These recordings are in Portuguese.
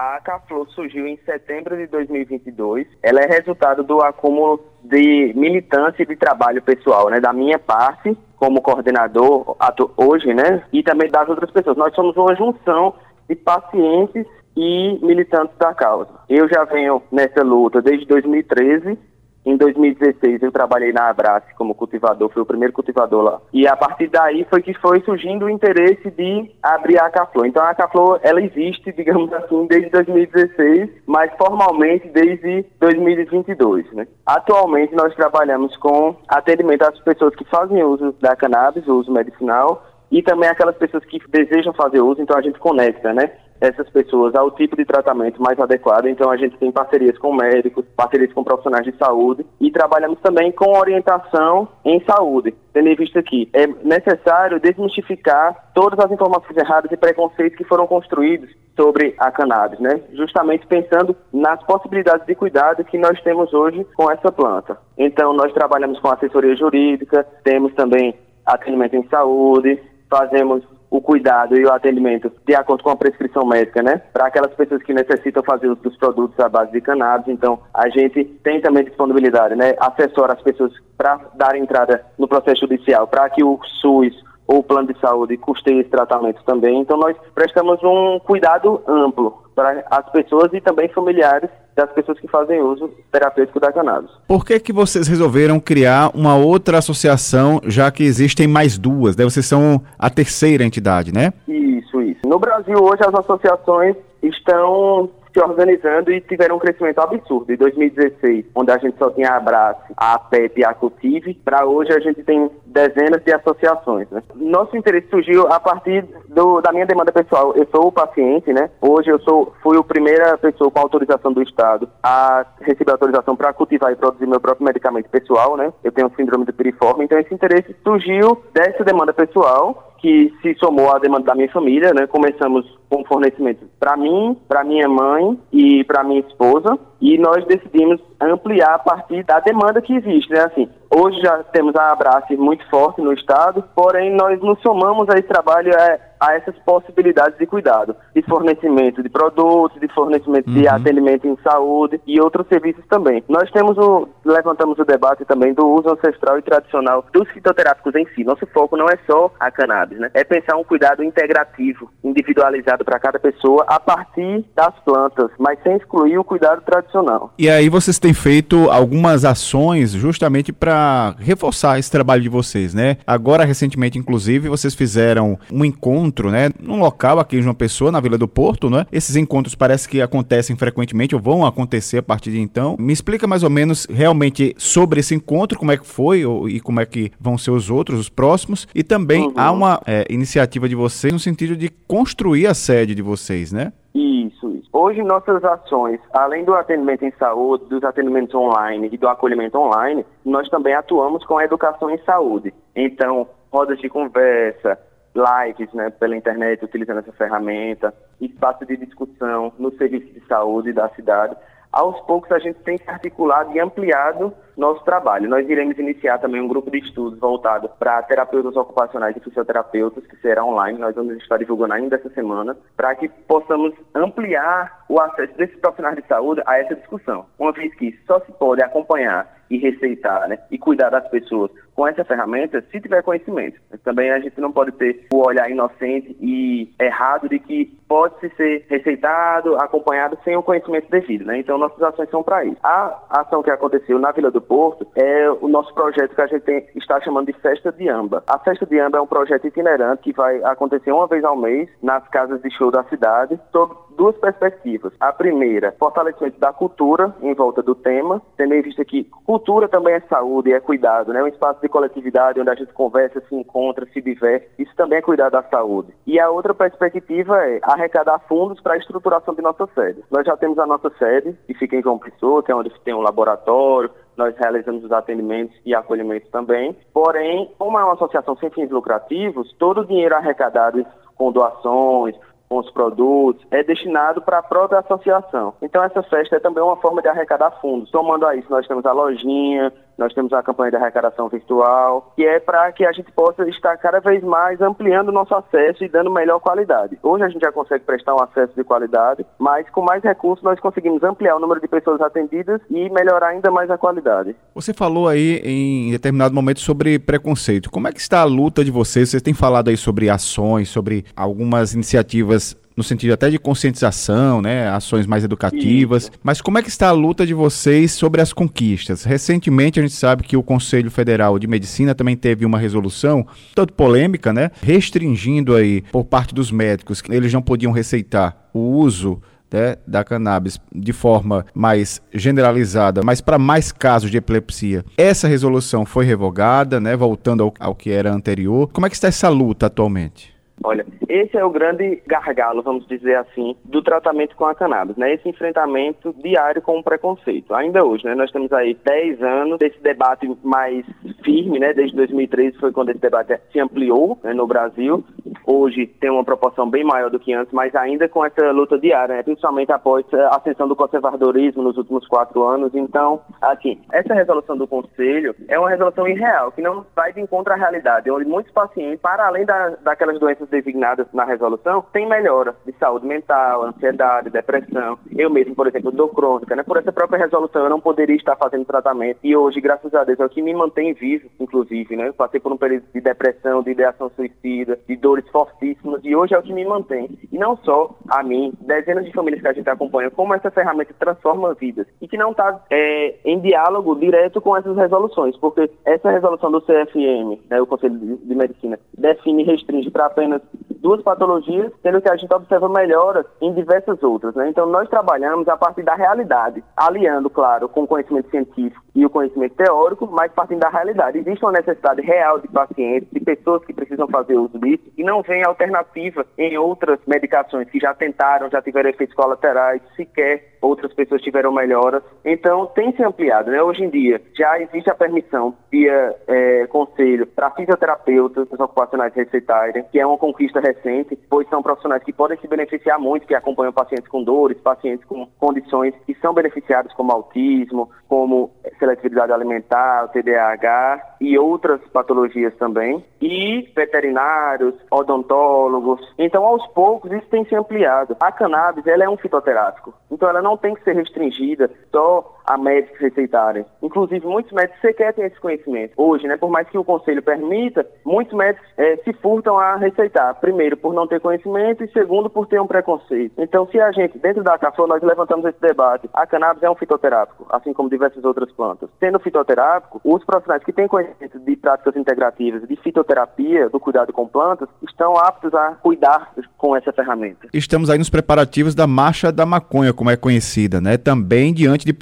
A Caflor surgiu em setembro de 2022. Ela é resultado do acúmulo de militância e de trabalho pessoal, né, da minha parte como coordenador hoje, né, e também das outras pessoas. Nós somos uma junção de pacientes e militantes da causa. Eu já venho nessa luta desde 2013 em 2016 eu trabalhei na Abrace como cultivador, fui o primeiro cultivador lá. E a partir daí foi que foi surgindo o interesse de abrir a Acaflor. Então a Acaflor, ela existe, digamos assim, desde 2016, mas formalmente desde 2022, né? Atualmente nós trabalhamos com atendimento às pessoas que fazem uso da cannabis, uso medicinal, e também aquelas pessoas que desejam fazer uso, então a gente conecta, né? Essas pessoas ao tipo de tratamento mais adequado. Então, a gente tem parcerias com médicos, parcerias com profissionais de saúde e trabalhamos também com orientação em saúde, tendo em vista que é necessário desmistificar todas as informações erradas e preconceitos que foram construídos sobre a cannabis, né? Justamente pensando nas possibilidades de cuidado que nós temos hoje com essa planta. Então, nós trabalhamos com assessoria jurídica, temos também atendimento em saúde, fazemos o cuidado e o atendimento de acordo com a prescrição médica, né? Para aquelas pessoas que necessitam fazer uso dos produtos à base de cannabis. Então, a gente tem também disponibilidade, né? Assessora as pessoas para dar entrada no processo judicial, para que o SUS ou o plano de saúde custeie esse tratamento também. Então, nós prestamos um cuidado amplo para as pessoas e também familiares das pessoas que fazem uso terapêutico da cannabis. Por que que vocês resolveram criar uma outra associação, já que existem mais duas? Né? Vocês são a terceira entidade, né? Isso, isso. No Brasil, hoje, as associações estão se organizando e tiveram um crescimento absurdo. Em 2016, onde a gente só tinha a Abrace, a PEP e a Cultive, para hoje a gente tem dezenas de associações. Né? Nosso interesse surgiu a partir do, da minha demanda pessoal. Eu sou o paciente, né? Hoje eu sou, fui a primeira pessoa com autorização do Estado a receber autorização para cultivar e produzir meu próprio medicamento pessoal, né? Eu tenho síndrome do piriforme, então esse interesse surgiu dessa demanda pessoal que se somou à demanda da minha família, né? Começamos com fornecimento para mim, para minha mãe e para minha esposa, e nós decidimos ampliar a partir da demanda que existe, né? Assim, hoje já temos a Abrace muito forte no estado, porém nós nos somamos a esse trabalho é, a essas possibilidades de cuidado, de fornecimento de produtos, de fornecimento uhum. de atendimento em saúde e outros serviços também. Nós temos o, levantamos o debate também do uso ancestral e tradicional dos fitoterápicos em si. Nosso foco não é só a cannabis, né? É pensar um cuidado integrativo, individualizado para cada pessoa a partir das plantas, mas sem excluir o cuidado tradicional. E aí vocês têm feito algumas ações justamente para reforçar esse trabalho de vocês, né? Agora recentemente, inclusive, vocês fizeram um encontro encontro, né, num local aqui de uma pessoa na Vila do Porto, né? Esses encontros parece que acontecem frequentemente ou vão acontecer a partir de então. Me explica mais ou menos realmente sobre esse encontro, como é que foi ou, e como é que vão ser os outros, os próximos. E também uhum. há uma é, iniciativa de vocês no sentido de construir a sede de vocês, né? Isso, isso. Hoje nossas ações, além do atendimento em saúde, dos atendimentos online e do acolhimento online, nós também atuamos com a educação em saúde. Então, rodas de conversa, lives né, pela internet utilizando essa ferramenta, espaço de discussão no serviço de saúde da cidade. Aos poucos a gente tem se articulado e ampliado nosso trabalho. Nós iremos iniciar também um grupo de estudos voltado para terapeutas ocupacionais e fisioterapeutas, que será online. Nós vamos estar divulgando ainda essa semana, para que possamos ampliar o acesso desses profissionais de saúde a essa discussão. Uma vez que só se pode acompanhar e receitar, né, e cuidar das pessoas com essa ferramenta, se tiver conhecimento. Também a gente não pode ter o olhar inocente e errado de que pode ser receitado, acompanhado sem o conhecimento devido, né? Então nossas ações são para isso. A ação que aconteceu na Vila do Porto é o nosso projeto que a gente tem, está chamando de Festa de Amba. A Festa de Amba é um projeto itinerante que vai acontecer uma vez ao mês nas casas de show da cidade, sob duas perspectivas. A primeira, fortalecimento da cultura em volta do tema, tendo em vista que cultura também é saúde, é cuidado, né? Um espaço de coletividade onde a gente conversa, se encontra, se diverte. Isso também é cuidar da saúde. E a outra perspectiva é arrecadar fundos para a estruturação de nossa sede. Nós já temos a nossa sede, que fica em João Pessoa, que é onde tem um laboratório, nós realizamos os atendimentos e acolhimentos também. Porém, como é uma associação sem fins lucrativos, todo o dinheiro arrecadado com doações, com os produtos, é destinado para a própria associação. Então essa festa é também uma forma de arrecadar fundos. Tomando a isso, nós temos a lojinha, nós temos uma campanha de arrecadação virtual, que é para que a gente possa estar cada vez mais ampliando o nosso acesso e dando melhor qualidade. Hoje a gente já consegue prestar um acesso de qualidade, mas com mais recursos nós conseguimos ampliar o número de pessoas atendidas e melhorar ainda mais a qualidade. Você falou aí em determinado momento sobre preconceito. Como é que está a luta de vocês? Vocês têm falado aí sobre ações, sobre algumas iniciativas no sentido até de conscientização, né, ações mais educativas. Isso. Mas como é que está a luta de vocês sobre as conquistas? Recentemente a gente sabe que o Conselho Federal de Medicina também teve uma resolução, toda polêmica, né, restringindo aí por parte dos médicos que eles não podiam receitar o uso né, da cannabis de forma mais generalizada, mas para mais casos de epilepsia. Essa resolução foi revogada, né, voltando ao, ao que era anterior. Como é que está essa luta atualmente? Olha, esse é o grande gargalo, vamos dizer assim, do tratamento com a cannabis, né? Esse enfrentamento diário com o preconceito. Ainda hoje, né? Nós temos aí 10 anos desse debate mais firme, né? Desde 2013 foi quando esse debate se ampliou né, no Brasil. Hoje tem uma proporção bem maior do que antes, mas ainda com essa luta diária, né? principalmente após a ascensão do conservadorismo nos últimos quatro anos. Então, assim, essa resolução do Conselho é uma resolução irreal, que não vai de encontro à realidade, onde muitos pacientes, para além da, daquelas doenças designadas na resolução, têm melhora de saúde mental, ansiedade, depressão. Eu mesmo, por exemplo, dor crônica, né? Por essa própria resolução, eu não poderia estar fazendo tratamento. E hoje, graças a Deus, é o que me mantém vivo, inclusive, né? Eu passei por um período de depressão, de ideação suicida, de dores fortíssimas, e hoje é o que me mantém. E não só a mim, dezenas de famílias que a gente acompanha, como essa ferramenta transforma vidas. E que não está é, em diálogo direto com essas resoluções, porque essa resolução do CFM, né, o Conselho de Medicina, define e restringe para apenas but duas patologias, sendo que a gente observa melhoras em diversas outras. Né? Então, nós trabalhamos a partir da realidade, aliando, claro, com o conhecimento científico e o conhecimento teórico, mas partindo da realidade. Existe uma necessidade real de pacientes, de pessoas que precisam fazer uso disso, e não vem alternativa em outras medicações que já tentaram, já tiveram efeitos colaterais, sequer outras pessoas tiveram melhoras. Então, tem se ampliado. Né? Hoje em dia, já existe a permissão via é, conselho para fisioterapeutas ocupacionais receitarem, que é uma conquista recente, pois são profissionais que podem se beneficiar muito, que acompanham pacientes com dores, pacientes com condições que são beneficiados como autismo, como seletividade alimentar, TDAH e outras patologias também, e veterinários, odontólogos. Então, aos poucos, isso tem se ampliado. A cannabis, ela é um fitoterápico, então ela não tem que ser restringida só a médicos receitarem. Inclusive, muitos médicos sequer têm esse conhecimento. Hoje, né, por mais que o conselho permita, muitos médicos é, se furtam a receitar. Primeiro, por não ter conhecimento e segundo, por ter um preconceito. Então, se a gente, dentro da CAFO, nós levantamos esse debate, a cannabis é um fitoterápico, assim como diversas outras plantas. Sendo fitoterápico, os profissionais que têm conhecimento de práticas integrativas, de fitoterapia, do cuidado com plantas, estão aptos a cuidar com essa ferramenta. Estamos aí nos preparativos da Marcha da Maconha, como é conhecida, né? Também diante de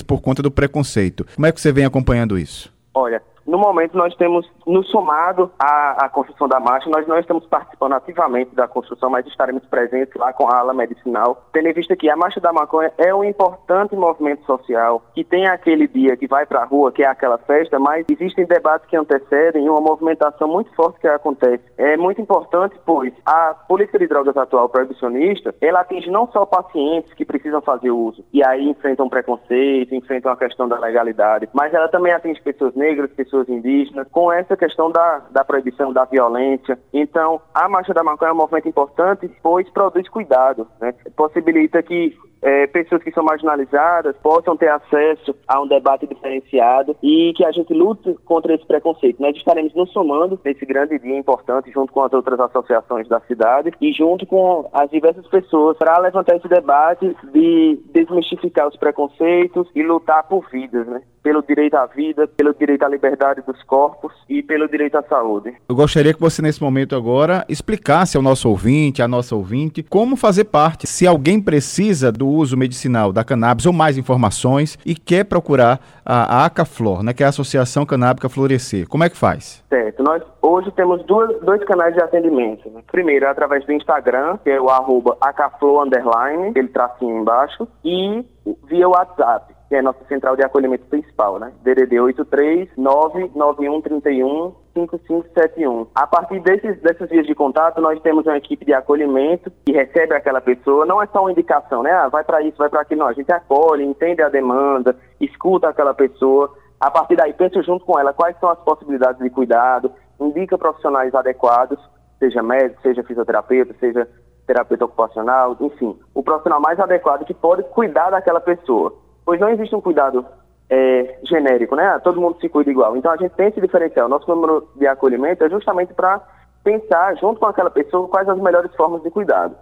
por conta do preconceito. Como é que você vem acompanhando isso? Olha, no momento, nós temos nos somado à, à, construção da marcha, nós não estamos participando ativamente da construção, mas estaremos presentes lá com a ala medicinal, tendo em vista que a Marcha da Maconha é um importante movimento social, que tem aquele dia que vai para a rua, que é aquela festa, mas existem debates que antecedem uma movimentação muito forte que acontece. É muito importante, pois a política de drogas atual proibicionista, ela atinge não só pacientes que precisam fazer uso, e aí enfrentam preconceito, enfrentam a questão da legalidade, mas ela também atinge pessoas negras, pessoas pessoas indígenas, com essa questão da, da proibição da violência. Então, a Marcha da Maconha é um movimento importante, pois produz cuidado, né? possibilita que é, pessoas que são marginalizadas possam ter acesso a um debate diferenciado e que a gente lute contra esse preconceito. Nós estaremos nos somando nesse grande dia importante, junto com as outras associações da cidade e junto com as diversas pessoas, para levantar esse debate de desmistificar os preconceitos e lutar por vidas, né? pelo direito à vida, pelo direito à liberdade dos corpos e pelo direito à saúde. Eu gostaria que você, nesse momento agora, explicasse ao nosso ouvinte, à nossa ouvinte, como fazer parte. Se alguém precisa do uso medicinal da cannabis ou mais informações e quer procurar a Acaflor, né, que é a Associação Canábica Florescer, como é que faz? Certo. Nós hoje temos duas, dois canais de atendimento. Né? Primeiro, através do Instagram, que é o arroba Acaflor, underline, ele tracinho embaixo, e via WhatsApp que é a nossa central de acolhimento principal, né? DDD 83 99131 5571. A partir desses, dessas vias de contato, nós temos uma equipe de acolhimento que recebe aquela pessoa. Não é só uma indicação, né? Ah, vai para isso, vai para aquilo. Não, a gente acolhe, entende a demanda, escuta aquela pessoa A partir daí, pensa junto com ela quais são as possibilidades de cuidado, indica profissionais adequados, seja médico, seja fisioterapeuta, seja terapeuta ocupacional, enfim, o profissional mais adequado que pode cuidar daquela pessoa. Pois não existe um cuidado é, genérico, né? Todo mundo se cuida igual. Então a gente tem esse diferencial. Nosso número de acolhimento é justamente para pensar junto com aquela pessoa quais as melhores formas de cuidado.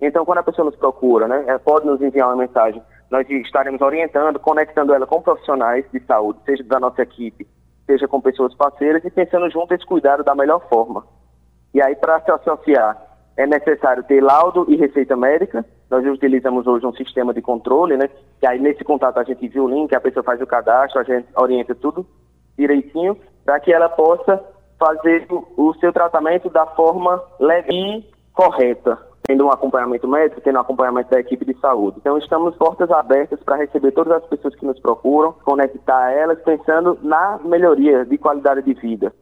Então, quando a pessoa nos procura, né, ela pode nos enviar uma mensagem, nós estaremos orientando, conectando ela com profissionais de saúde, seja da nossa equipe, seja com pessoas parceiras, e pensando junto esse cuidado da melhor forma. E aí, para se associar, é necessário ter laudo e receita médica. Nós utilizamos hoje um sistema de controle, né? Que aí nesse contato a gente viu o link, a pessoa faz o cadastro, a gente orienta tudo direitinho, para que ela possa fazer o, o seu tratamento da forma legal e correta, tendo um acompanhamento médico, tendo um acompanhamento da equipe de saúde. Então, estamos portas abertas para receber todas as pessoas que nos procuram, conectar elas, pensando na melhoria de qualidade de vida.